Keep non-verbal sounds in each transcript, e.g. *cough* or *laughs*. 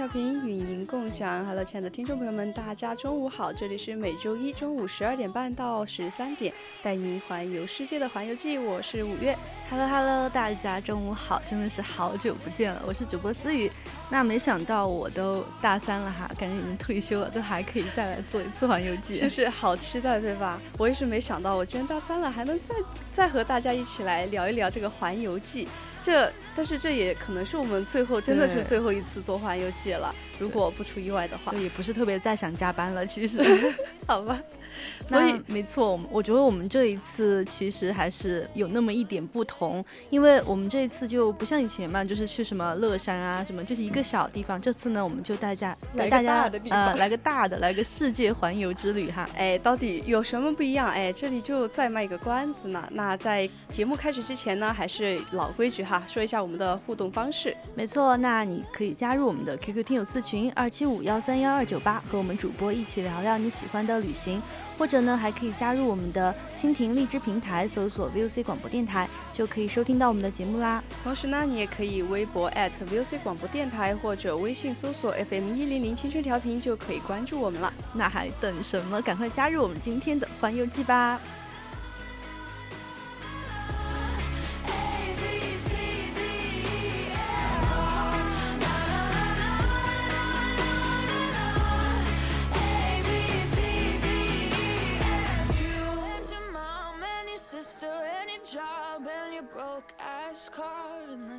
调频与您共享，Hello，亲爱的听众朋友们，大家中午好，这里是每周一中午十二点半到十三点带您环游世界的环游记，我是五月。Hello Hello，大家中午好，真的是好久不见了，我是主播思雨。那没想到我都大三了哈，感觉已经退休了，都还可以再来做一次环游记 *laughs* 就。是好期待，对吧？我也是没想到，我居然大三了，还能再再和大家一起来聊一聊这个环游记。这，但是这也可能是我们最后真的是最后一次做环游记了，如果不出意外的话就。也不是特别再想加班了，其实。*laughs* 好吧，*laughs* 所以没错，我们我觉得我们这一次其实还是有那么一点不同，因为我们这一次就不像以前嘛，就是去什么乐山啊什么，就是一个小地方。这次呢，我们就带家来大家呃 *laughs* 来个大的，来个世界环游之旅哈。哎，到底有什么不一样？哎，这里就再卖个关子呢。*laughs* 那在节目开始之前呢，还是老规矩哈，说一下我们的互动方式。没错，那你可以加入我们的 QQ 听友四群二七五幺三幺二九八，和我们主播一起聊聊你喜欢的旅行，或者呢，还可以加入我们的蜻蜓荔枝平台，搜索 VOC 广播电台，就可以收听到我们的节目啦。同时呢，你也可以微博 @VOC 广播电台或者微信搜索 FM 一零零青春调频就可以关注我们了。那还等什么？赶快加入我们今天的环游记吧！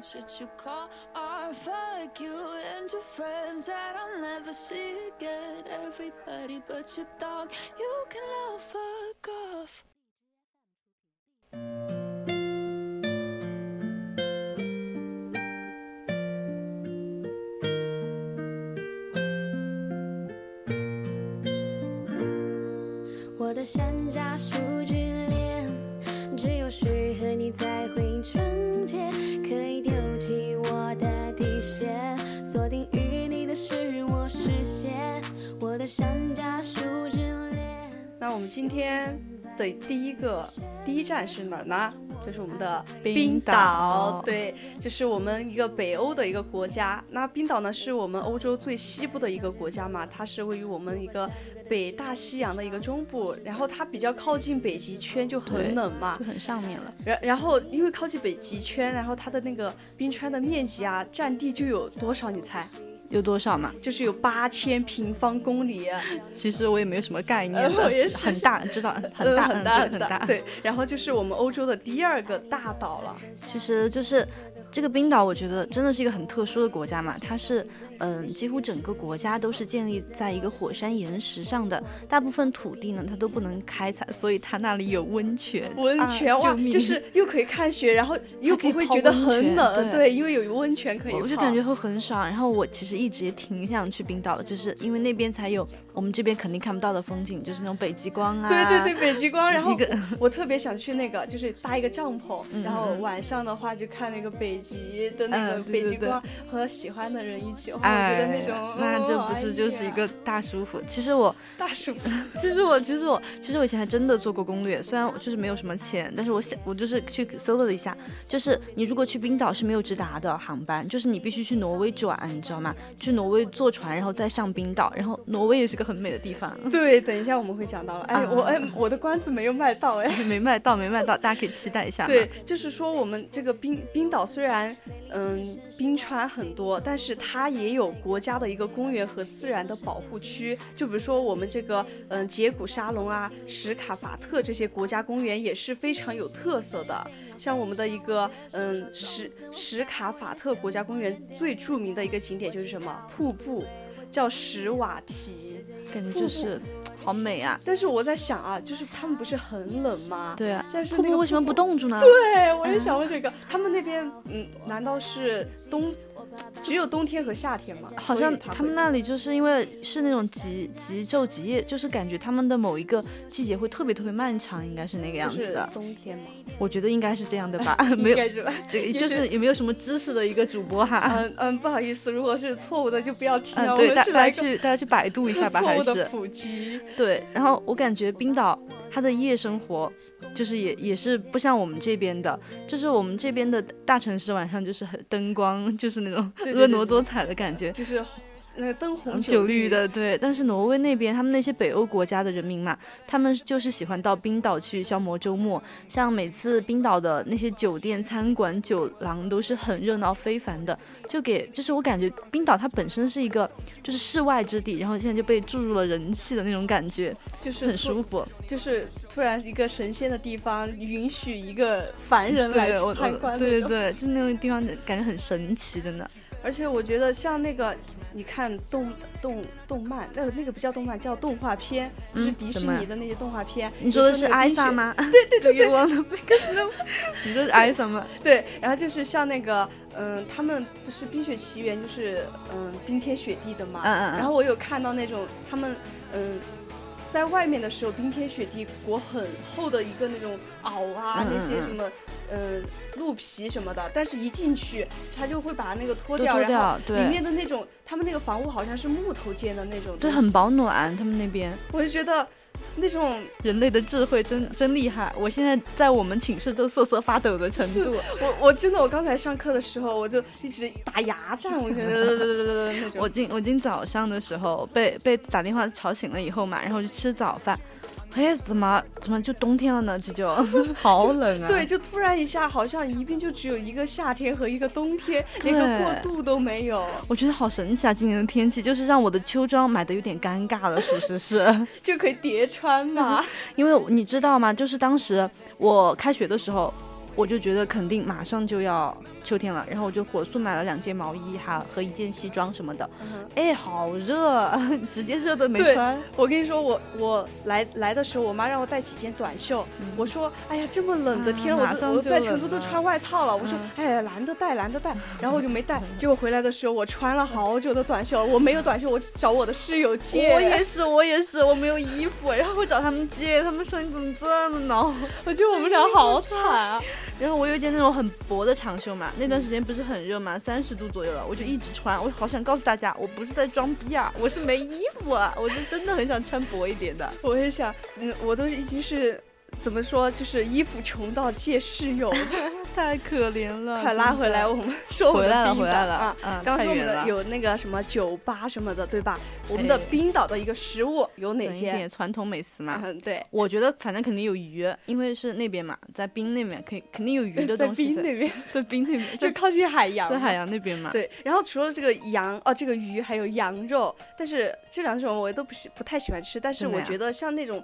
That you call art. Fuck you and your friends that I'll never see again. Everybody but your dog, you can love fuck off. 的第一个第一站是哪儿呢？就是我们的冰岛，岛对，就是我们一个北欧的一个国家。那冰岛呢，是我们欧洲最西部的一个国家嘛，它是位于我们一个北大西洋的一个中部，然后它比较靠近北极圈，就很冷嘛就。很上面了。然然后因为靠近北极圈，然后它的那个冰川的面积啊，占地就有多少？你猜？有多少嘛？就是有八千平方公里。*laughs* 其实我也没有什么概念呃的，很大，知道很大，嗯很大很大。对，然后就是我们欧洲的第二个大岛了。其实就是这个冰岛，我觉得真的是一个很特殊的国家嘛。它是嗯，几乎整个国家都是建立在一个火山岩石上的，大部分土地呢它都不能开采，所以它那里有温泉。*laughs* 温泉、就是 *laughs* 又可以看雪，然后又不会觉得很冷，对因为有温泉可以泡。我就感觉会很爽，然后我其实一直也挺想去冰岛的，就是因为那边才有我们这边肯定看不到的风景，就是那种北极光啊。对对对，北极光。*laughs* 然后一个我特别想去那个，就是搭一个帐篷，嗯然后嗯晚上的话就看那个北极的那个北极光，和喜欢的人一起。哇觉得那哎种，那这哦不是就是一个大舒服？其实我 *laughs* 大舒服。*laughs* 其实我，其实我，其实我以前还真的做过攻略，虽然我就是没有什么钱，但是我想，我就是去搜了一下，就是你如果去冰岛是没有直达的航班，就是你必须去挪威转，你知道吗？去挪威坐船，然后再上冰岛，然后挪威也是个很美的地方，*laughs* 对，等一下我们会讲到了。哎，我啊哎，我的关子没有卖到哎。没卖到，没卖到，大家可以期待一下。对，就是说我们这个冰冰岛虽然嗯冰川很多，但是它也有国家的一个公园和自然的保护区。就比如说我们这个嗯杰古沙龙啊、史卡法特这些国家公园也是非常有特色的。像我们的一个嗯史史卡法特国家公园最著名的一个景点就是什么瀑布，叫史瓦提。感觉就是好美啊。但是我在想啊，就是他们不是很冷吗？对啊，但是那个瀑布为什么不冻住呢？对，我也想问这个，他们那边，嗯，难道是冬，只有冬天和夏天嘛？好像他们那里就是因为是那种极极昼极夜，就是感觉他们的某一个季节会特别特别漫长，应该是那个样子的。冬天嘛，我觉得应该是这样的吧，*laughs* 没有 *laughs* 就就是是也没有什么知识的一个主播哈。嗯嗯，不好意思，如果是错误的就不要听嗯，了，我对，大大们是来去大家去百度一下吧，*laughs* 还是误的普及。对。然后我感觉冰岛它的夜生活就是也也是不像我们这边的，就是我们这边的大城市晚上就是很灯光，就是那种婀娜多彩的感觉。就是那个灯红酒绿绿的，对，但是挪威那边，他们那些北欧国家的人民嘛，他们就是喜欢到冰岛去消磨周末。像每次冰岛的那些酒店、餐馆、酒廊都是很热闹非凡的，就给就是我感觉冰岛它本身是一个就是世外之地，然后现在就被注入了人气的那种感觉，就是很舒服。就是突然一个神仙的地方，允许一个凡人来对，对对，就那种地方感觉很神奇，真的。而且我觉得像那个，你看动动动漫，那个那个不叫动漫，叫动画片，就是嗯迪士尼的那些动画片。你说的是艾莎莎？吗？对对对对，忘了 because 你说是艾莎吗？*laughs* 对，然后就是像那个，嗯，他们不是《冰雪奇缘》，就是嗯冰天雪地的嘛。嗯嗯嗯然后我有看到那种他们，嗯。在外面的时候，冰天雪地，裹很厚的一个那种袄啊，那些嗯什么，嗯，鹿皮什么的。但是，一进去，他就会把那个脱都掉，然后里面的那种，他们那个房屋好像是木头建的那种，对，很。保暖，他们那边。我就觉得那种，人类的智慧真真厉害，我现在在我们寝室都瑟瑟发抖的程度。*laughs* 我我真的，我刚才上课的时候，我就一直打牙战，我觉得。我今我今早上的时候被被打电话吵醒了以后嘛，然后就吃早饭，哎，怎么怎么就冬天了呢？这就 *laughs* 好冷啊！对，，就突然一下，好像宜宾就只有一个夏天和一个冬天，连个过渡都没有，我觉得好神奇啊！今年的天气就是让我的秋装买的有点尴尬了，属实是。*laughs* 就可以叠穿嘛。*laughs* 因为你知道吗？就是当时我开学的时候，我就觉得肯定马上就要秋天了，然后我就火速买了两件毛衣哈和一件西装什么的。哎，好热，直接热的没穿。我跟你说，我我来来的时候，我妈让我带几件短袖，我说，哎呀，这么冷的天，啊我都我马上在成都都穿外套了。我说，嗯哎，懒得带，懒得带，然后我就没带。结果回来的时候，我穿了好久的短袖，我没有短袖，我找我的室友借。我也是，我也是，我没有衣服，然后我找他们借，他们说你怎么这么孬？我觉得我们俩好惨啊。然后我有一件那种很薄的长袖嘛，那段时间不是很热嘛，三十度左右了，我就一直穿。我好想告诉大家，我不是在装逼啊，我是没衣服啊，我是真的很想穿薄一点的。我也想，嗯，我都已经是怎么说，就是衣服穷到借室友。*laughs* 太可怜了，快拉回来，我们 *laughs* 说我们回来了，的冰岛回来了啊。嗯，刚刚说我们的。有那个什么酒吧什么的，对吧？我们的哎冰岛的一个食物有哪些？点传统美食嘛，嗯，对，我觉得反正肯定有鱼，因为是那边嘛，在冰那边可以肯定有鱼的 *laughs* 东西在，冰那边，*laughs* 在冰那边，就靠近海洋，在海。洋那边嘛。对，然后除了这个羊哦，这个鱼还有羊肉，但是这两种我都不是不太喜欢吃，但是我觉得像那种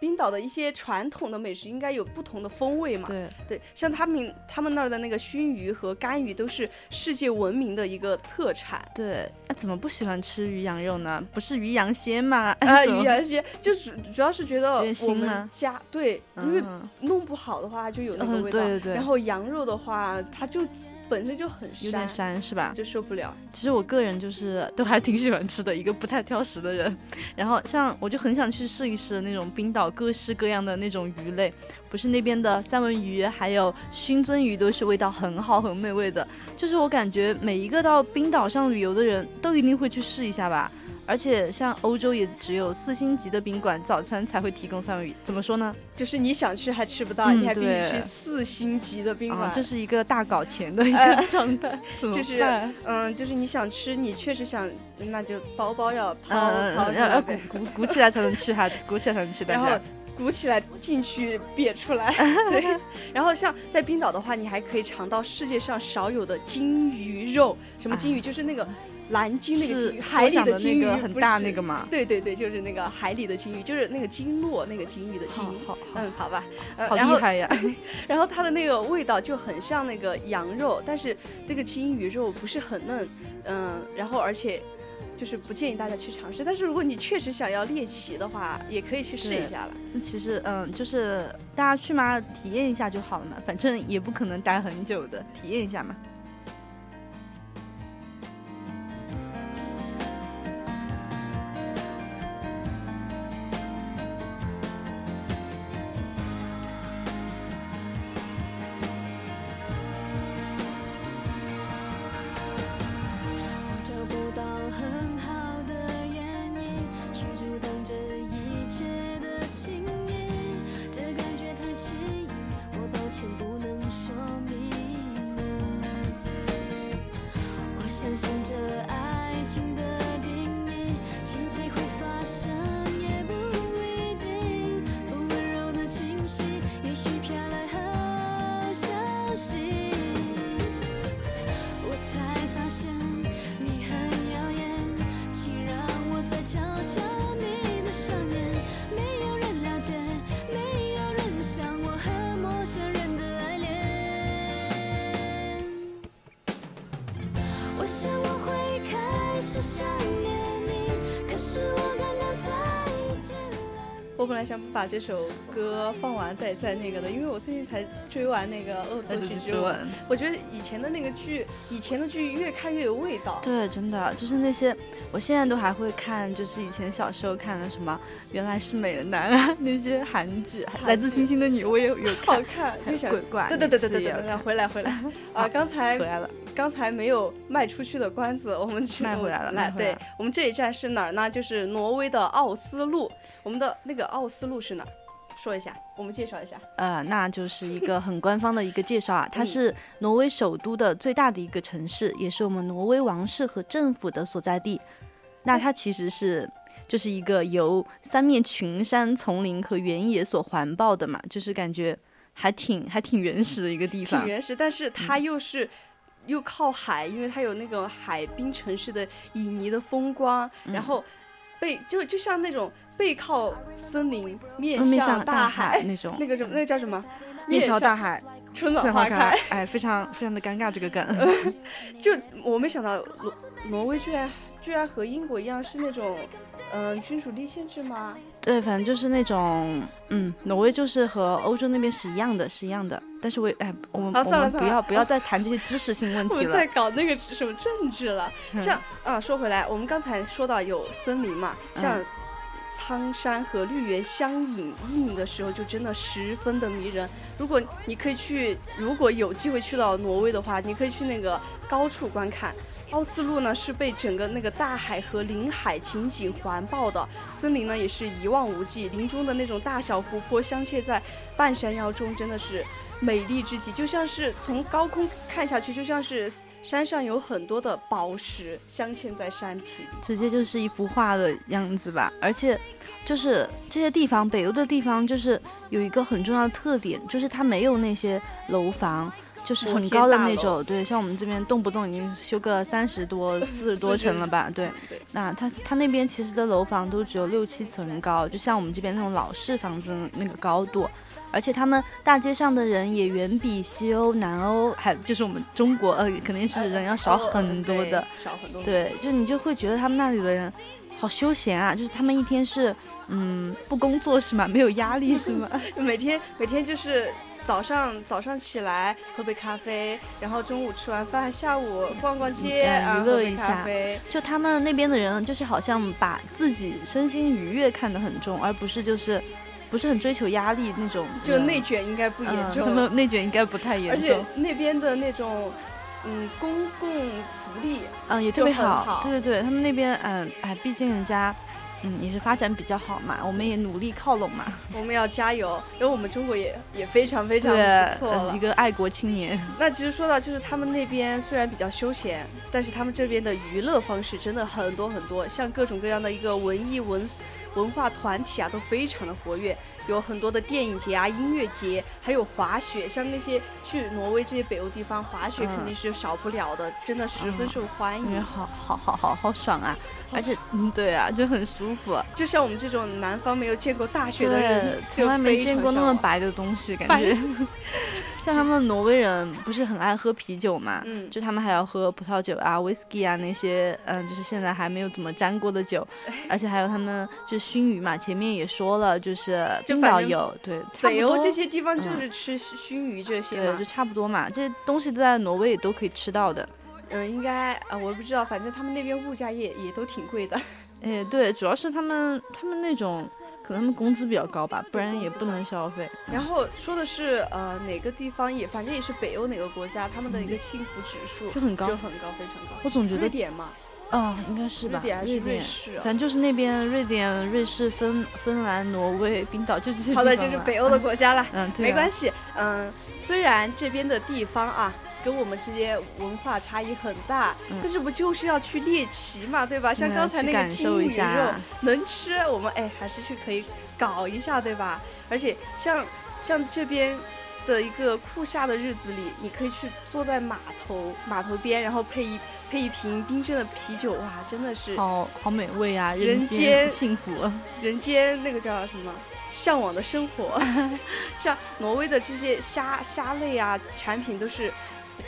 冰岛的一些传统的美食应该有不同的风味嘛。对，对，像他们他们那儿的那个熏鱼和干鱼都是世界闻名的一个特产。对，那、怎么不喜欢吃鱼羊肉呢？不是鱼羊鲜吗？*laughs* 啊，*laughs* 鱼羊鲜就主主要是觉得我们家对，因为嗯弄不好的话就有那个嗯味道。对对对然后羊肉的话，它就本身就很有点膻，膻是吧？就受不了。其实我个人就是 *laughs* 都还挺喜欢吃的，一个不太挑食的人。然后像我就很想去试一试那种冰岛各式各样的那种鱼类，不是那边的三文鱼，还有熏鳟鱼都是味道很好很美味的。就是我感觉每一个到冰岛上旅游的人都一定会去试一下吧。而且像欧洲也只有四星级的宾馆早餐才会提供三文鱼，怎么说呢？就是你想吃还吃不到，嗯你还必须去四星级的宾馆。啊，这是一个大搞钱的一呃个状态，*laughs* 就是嗯，就是你想吃，你确实想，那就包包要掏嗯，掏出要要鼓来，鼓鼓起来才能吃哈鼓起来才能去，大然后。鼓起来进去，瘪出来。*laughs* 对，然后像在冰岛的话，你还可以尝到世界上少有的金鱼肉。什么金鱼？就是那个蓝鲸那个是金鱼，海里的鲸鱼，那个很大那个嘛，对对对，就是那个海里的鲸鱼，就是那个鲸落那个鲸鱼的鲸。嗯，好吧，呃好厉害呀！*laughs* 然后它的那个味道就很像那个羊肉，但是那个鲸鱼肉不是很嫩，嗯，然后而且就是不建议大家去尝试。但是如果你确实想要猎奇的话，也可以去试一下了。那其实嗯，就是大家去嘛，体验一下就好了嘛，反正也不可能待很久的，体验一下嘛。我本来想把这首歌放完再再那个的，因为我最近才追完那个《恶作剧之吻》，我觉得以前的那个剧，以前的剧越看越有味道。对，真的就是那些，我现在都还会看，就是以前小时候看的什么《原来是美的男》啊，*laughs* 那些韩剧，《来自星星的你》我也有好看，还有鬼怪，对对对对对对对，回来回来啊！刚才 *laughs* 回来了，刚才没有卖出去的关子，我们卖回来了来，对卖回来了我们这一站是哪儿呢？就是挪威的奥斯陆。我们的那个奥斯陆是哪儿？说一下，我们介绍一下。呃，那就是一个很官方的一个介绍啊，它嗯是挪威首都的最大的一个城市，也是我们挪威王室和政府的所在地。那它其实是就是一个由三面群山、丛林和原野所环抱的嘛，就是感觉还挺还挺原始的一个地方。挺原始，但是它又是。又靠海，因为它有那个海滨城市的旖旎的风光，嗯然后背就就像那种背靠森林，面向向大海海 *laughs* 那种那个什么，那个叫什么？面朝大海，春暖花开。哎，非常非常的尴尬这个梗。*laughs* 就我没想到挪挪威居然居然和英国一样是那种，嗯、君主立宪制吗？对，反正就是那种，嗯，挪威就是和欧洲那边是一样的，是一样的。但是我也，哎，我们、啊算了算了我们不要不要再谈这些知识性问题了我们在。搞那个什么政治了。嗯像啊，说回来，我们刚才说到有森林嘛，像嗯苍山和绿原相映映的时候，就真的十分的迷人。如果你可以去，如果有机会去到挪威的话，你可以去那个高处观看。奥斯陆呢是被整个那个大海和林海紧紧环抱的，森林呢也是一望无际，林中的那种大小湖泊镶嵌在半山腰中，真的是美丽之极，就像是从高空看下去，就像是山上有很多的宝石镶嵌在山体里。直接就是一幅画的样子吧。而且，就是这些地方，北欧的地方，就是有一个很重要的特点，就是它没有那些楼房。就是很高的那种，对，像我们这边动不动已经修个三十多、四十多层了吧？对，对，那他他那边其实的楼房都只有六七层高，就像我们这边那种老式房子那个高度，而且他们大街上的人也远比西欧、南欧，还就是我们中国，呃，肯定是人要少很多的。对少很多。对，就你就会觉得他们那里的人好休闲啊！就是他们一天是嗯不工作是吗？没有压力是吗？*laughs* 每天每天就是早上早上起来喝杯咖啡，然后中午吃完饭，下午逛逛街，娱乐一下。就他们那边的人，就是好像把自己身心愉悦看得很重，而不是就是不是很追求压力那种。就嗯内卷应该不严嗯重，他们内卷应该不太严重而且。那边的那种嗯公共福利，嗯，也特别好对对对，他们那边嗯哎，毕竟人家嗯也是发展比较好嘛，我们也努力靠拢嘛。我们要加油，因为我们中国也也非常非常对，不错了嗯一。个爱国青年。那其实说到就是他们那边虽然比较休闲，但是他们这边的娱乐方式真的很多很多，像各种各样的一个文艺文文化团体啊都非常的活跃，有很多的电影节啊、音乐节，还有滑雪，像那些去挪威这些北欧地方滑雪嗯肯定是少不了的，真的十分嗯受欢迎。好好好好好爽啊！*laughs* 而且嗯对啊，就很舒服。就像我们这种南方没有见过大雪的人从来没见过那么白的东西，感觉。*laughs* 像他们挪威人不是很爱喝啤酒嘛，嗯就他们还要喝葡萄酒啊、whisky 啊那些，嗯，就是现在还没有怎么沾过的酒，*laughs* 而且还有他们就熏鱼嘛，前面也说了，就是冰岛有，对，北欧这些地方就嗯是吃熏鱼这些对，就，差不多嘛，这些东西都在挪威也都可以吃到的。嗯，应该啊、我不知道，反正他们那边物价也也都挺贵的。*laughs* 哎，对，主要是他们他们那种，可能他们工资比较高吧，不然也不能消费。然后说的是呃哪个地方也，反正也是北欧哪个国家，他们的一个幸福指数就很高就很高，非常高。我总觉得，瑞典嘛，哦，应该是吧，瑞典还是瑞士啊？反正就是那边瑞典、瑞士、芬芬兰、挪威、冰岛，就这些地好的，就是北欧的国家了。嗯。没关系，嗯，虽然这边的地方啊，跟我们之间文化差异很大，嗯但是不就是要去猎奇嘛，对吧？像嗯刚才那个金鱼肉能吃，我们哎还是去可以搞一下，对吧？而且像像这边。的一个酷夏的日子里，你可以去坐在码头码头边，然后配一配一瓶冰镇的啤酒，哇，真的是好好美味啊，人间间幸福。人间那个叫什么？向往的生活，*laughs* 像挪威的这些虾虾类啊产品都是。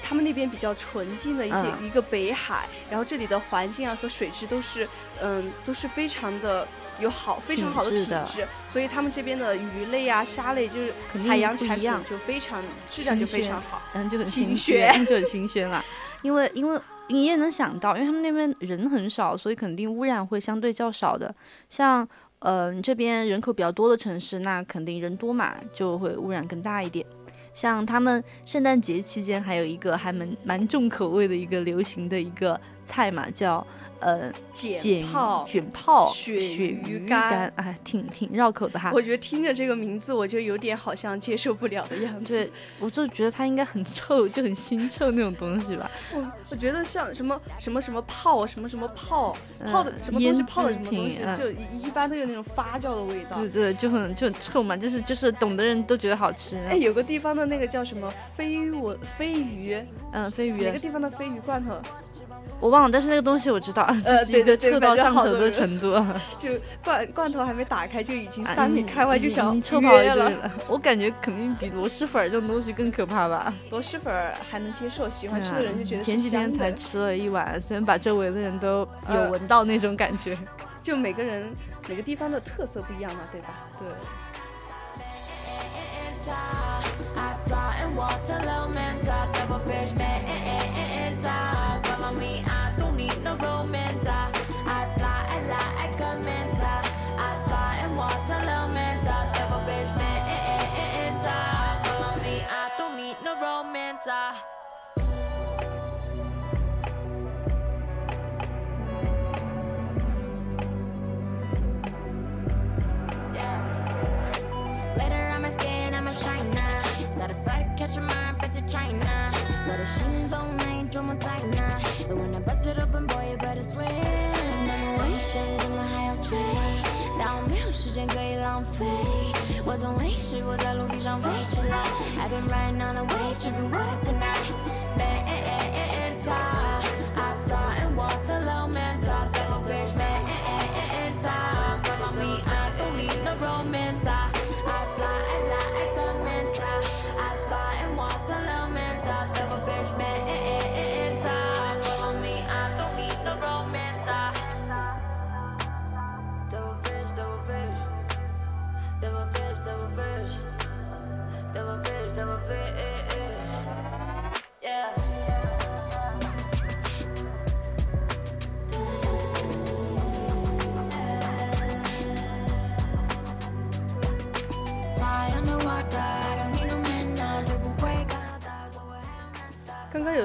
他们那边比较纯净的一些、嗯一个北海，然后这里的环境啊和水质都是，嗯，都是非常的有好非常好的品品质所以他们这边的鱼类啊虾类就是海洋产品就非常质量就非常好。嗯，就很新新鲜鲜，就很新鲜啦。*laughs* 因为因为你也能想到，因为他们那边人很少，所以肯定污染会相对较少的。像呃这边人口比较多的城市，那肯定人多嘛，就会污染更大一点。像他们圣诞节期间还有一个还蛮蛮重口味的一个流行的一个菜嘛，叫呃碱碱泡卷泡鳕鳕鱼鱼干哎，挺挺绕口的哈。我觉得听着这个名字，我就有点好像接受不了的样子。对，我就觉得它应该很臭，就很腥臭那种东西吧。我我觉得像什么什么什么泡，什么什么泡泡的嗯什么东西泡的制什么东西就一一般都有那种发酵的味道。对对，就很就很臭嘛，就是就是懂的人都觉得好吃。哎，有个地方的那个叫什么飞蚊飞鱼，嗯，飞鱼哪个地方的飞鱼罐头？我忘了，但是那个东西我知道，呃这是一个对对对臭到上头的程度。*laughs* 就罐罐头还没打开就已经啊三米嗯开外就想经臭跑一约了。我感觉肯定比螺蛳粉儿这种东西更可怕吧。螺蛳粉儿还能接受，喜欢吃的人就觉得前几天才吃了一碗，虽然把周围的人都有呃闻到那种感觉。*laughs* 就每个人每个地方的特色不一样嘛，对吧？对。I and double fish.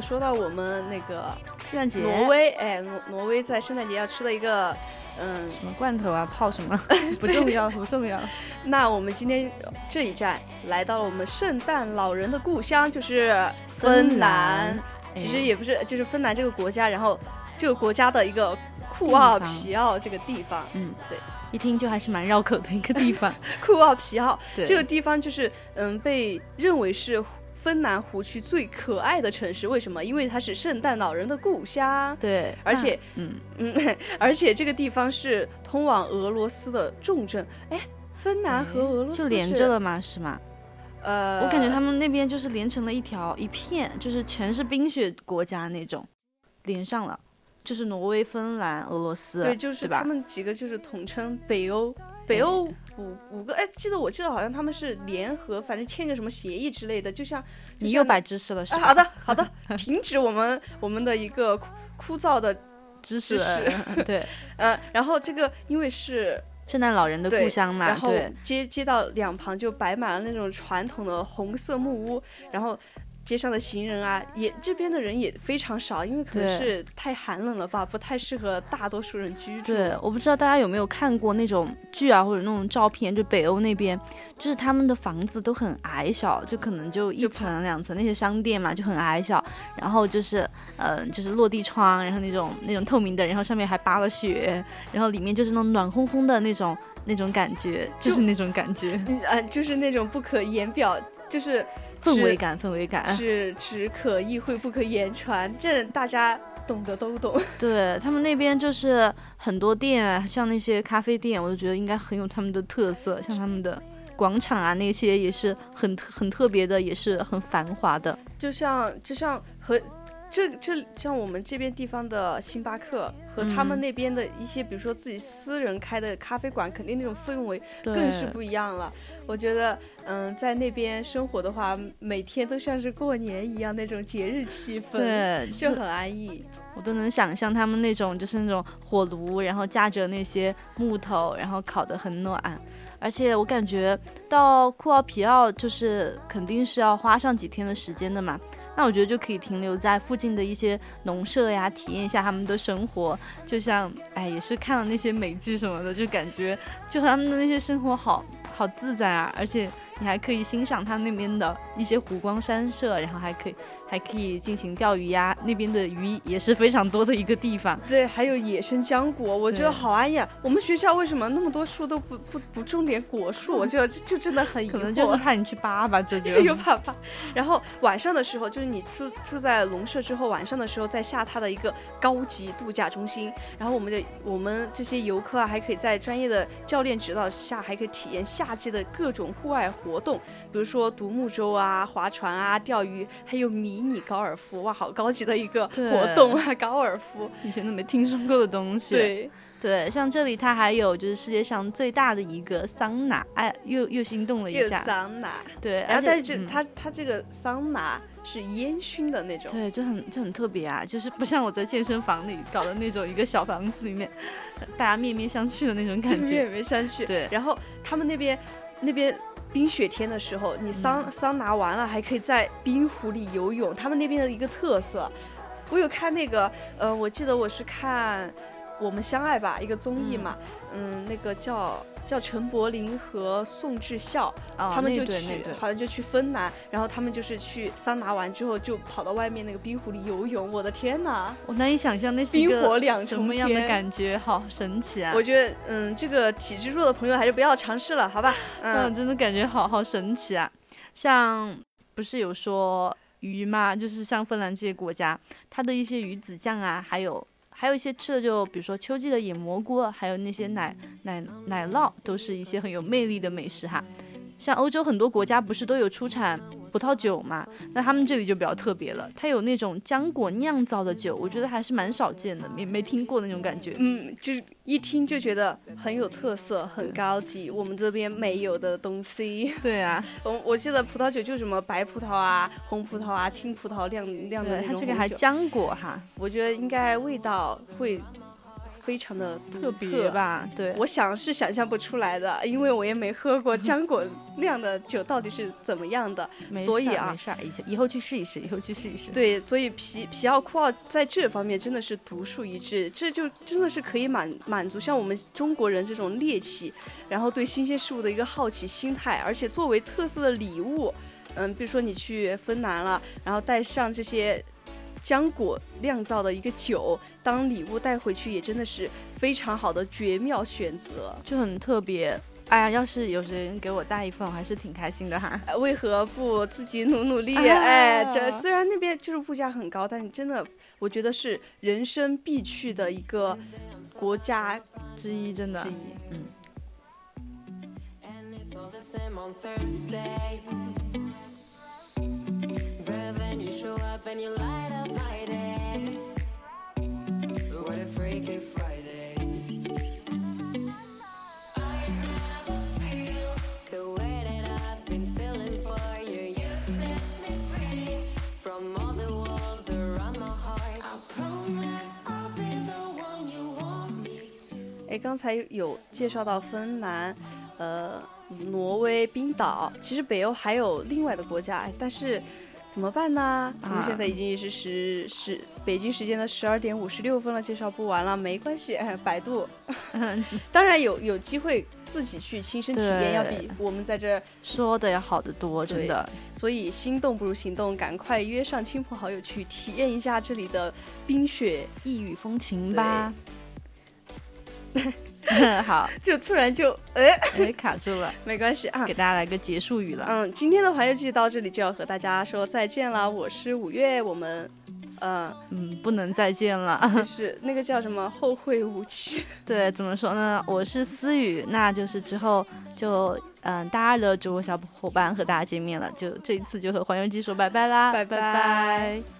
说到我们那个圣诞节，挪威，哎，挪挪威在圣诞节要吃的一个，嗯，什么罐头啊，泡什么 *laughs* 不重要，不重要。*laughs* 那我们今天这一站来到了我们圣诞老人的故乡，就是芬芬兰兰。其实哎也不是，就是芬兰这个国家，然后这个国家的一个库奥皮奥这个地方，嗯，对，一听就还是蛮绕口的一个地方。*laughs* 库奥皮奥对，这个地方就是嗯被认为是芬兰湖区最可爱的城市。为什么？因为它是圣诞老人的故乡。对，而且那嗯，嗯，而且这个地方是通往俄罗斯的重镇。哎，芬兰和俄罗斯就连着了吗？是吗？呃，我感觉他们那边就是连成了一条一片，就是全是冰雪国家那种，连上了，就是挪威、芬兰、俄罗斯，对，就是他？们几个就是统称北欧。北欧五五个，哎，记得我记得好像他们是联合，反正签个什么协议之类的，就像你又摆知识了是啊，吧？好的好 *laughs* 的，停止我们我们的一个枯枯燥的知识对，*laughs* 呃，然后这个因为是圣诞老人的故乡嘛，然后对，街街道两旁就摆满了那种传统的红色木屋，然后街上的行人啊，也这边的人也非常少，因为可能是太寒冷了吧，不太适合大多数人居住。对，我不知道大家有没有看过那种剧啊，或者那种照片，就北欧那边，就是他们的房子都很矮小，就可能就一层两层，那些商店嘛就很矮小，然后就是呃就是落地窗，然后那种那种透明的，然后上面还扒了雪，然后里面就是那种暖烘烘的那种那种感觉，就就是那种感觉，嗯，呃，就是那种不可言表，就是氛围感，氛围感。是只可意会不可言传，这大家懂得都懂。*laughs* 对他们那边就是很多店啊，像那些咖啡店，我都觉得应该很有他们的特色，像他们的广场啊那些也是很特很特别的，也是很繁华的。就像就像和这这像我们这边地方的星巴克和他们嗯那边的一些，比如说自己私人开的咖啡馆，肯定那种氛围，更是不一样了。我觉得，嗯，在那边生活的话，每天都像是过年一样那种节日气氛，，对，就很安逸。我都能想象他们那种就是那种火炉，然后架着那些木头，然后烤得很暖。而且我感觉到库奥皮奥就是肯定是要花上几天的时间的嘛，那我觉得就可以停留在附近的一些农舍呀，体验一下他们的生活。就像哎，也是看了那些美剧什么的，就感觉就和他们的那些生活好好自在啊，而且你还可以欣赏他那边的一些湖光山色，然后还可以还可以进行钓鱼呀，那边的鱼也是非常多的一个地方。对，还有野生浆果，我觉得好安逸啊。我们学校为什么那么多树都不不不种点果树？*laughs* 我就就就真的很疑惑。可能就是怕你去扒 *laughs* 吧，这就有怕怕。然后晚上的时候，就是你住住在农舍之后，晚上的时候再下它的一个高级度假中心。然后我们的我们这些游客啊，还可以在专业的教练指导下，还可以体验夏季的各种户外活动，比如说独木舟啊、划船啊、钓鱼，还有迷你高尔夫，哇，好高级的一个活动啊！高尔夫，以前都没听说过的东西。对，对，像这里它还有就是世界上最大的一个桑拿，哎，又又心动了一下。桑拿。对，然后，但是、嗯它它这个桑拿是烟熏的那种，对，就很就很特别啊，就是不像我在健身房里搞的那种一个小房子里面，*laughs* 大家面面相觑的那种感觉，面面相觑。对然后他们那边那边冰雪天的时候，你桑、嗯桑拿完了还可以在冰湖里游泳，他们那边的一个特色。我有看那个，呃，我记得我是看《我们相爱吧》一个综艺嘛，嗯那个叫叫陈柏霖和宋智孝，哦他们就去好像就去芬兰，然后他们就是去桑拿完之后就跑到外面那个冰湖里游泳，我的天呐！我难以想象那是一冰火个两重什么样的感觉，好神奇啊！我觉得，嗯，这个体质弱的朋友还是不要尝试了，好吧？嗯，嗯，真的感觉好好神奇啊！像不是有说鱼嘛，就是像芬兰这些国家，它的一些鱼子酱啊，还有还有一些吃的，就比如说秋季的野蘑菇，还有那些奶奶奶酪，都是一些很有魅力的美食哈。像欧洲很多国家不是都有出产葡萄酒嘛？那他们这里就比较特别了，它有那种浆果酿造的酒，我觉得还是蛮少见的，没没听过那种感觉。嗯，就是一听就觉得很有特色，很高级，我们这边没有的东西。对啊，*laughs* 我我记得葡萄酒就什么白葡萄啊、红葡萄啊、青葡萄酿酿的它这个还浆果哈。我觉得应该味道会非常的独特别吧？对，我想是想象不出来的，因为我也没喝过 *laughs* 浆果酿的酒到底是怎么样的，所以啊，没事儿，以以后去试一试，以后去试一试。对，所以皮皮奥库奥在这方面真的是独树一帜，这就真的是可以满满足像我们中国人这种猎奇，然后对新鲜事物的一个好奇心态，而且作为特色的礼物，嗯，比如说你去芬兰了，然后带上这些。浆果酿造的一个酒，当礼物带回去也真的是非常好的绝妙选择，就很特别。哎呀，要是有人给我带一份，我还是挺开心的哈。为何不自己努努力？哎，这虽然那边就是物价很高，但你真的，我觉得是人生必去的一个国家之一，真的。嗯。哎，刚才有介绍到芬兰，呃，挪威、冰岛，其实北欧还有另外的国家，但是。怎么办呢？我们现在已经是十十北京时间的十二点五十六分了，介绍不完了，没关系，哎百度。*laughs* 当然有有机会自己去亲身体验，要比我们在这说的要好得多，真的。所以心动不如行动，赶快约上亲朋好友去体验一下这里的冰雪异域风情吧。*laughs* 好，就突然就哎哎卡住了，*laughs* 没关系啊，给大家来个结束语了。嗯，今天的环游记到这里就要和大家说再见了。我是五月，我们，嗯嗯，不能再见了，就是那个叫什么后会无期。*laughs* 对，怎么说呢？我是思雨，那就是之后就嗯，大二的主播小伙伴和大家见面了，就这一次就和环游记说拜拜啦，拜拜。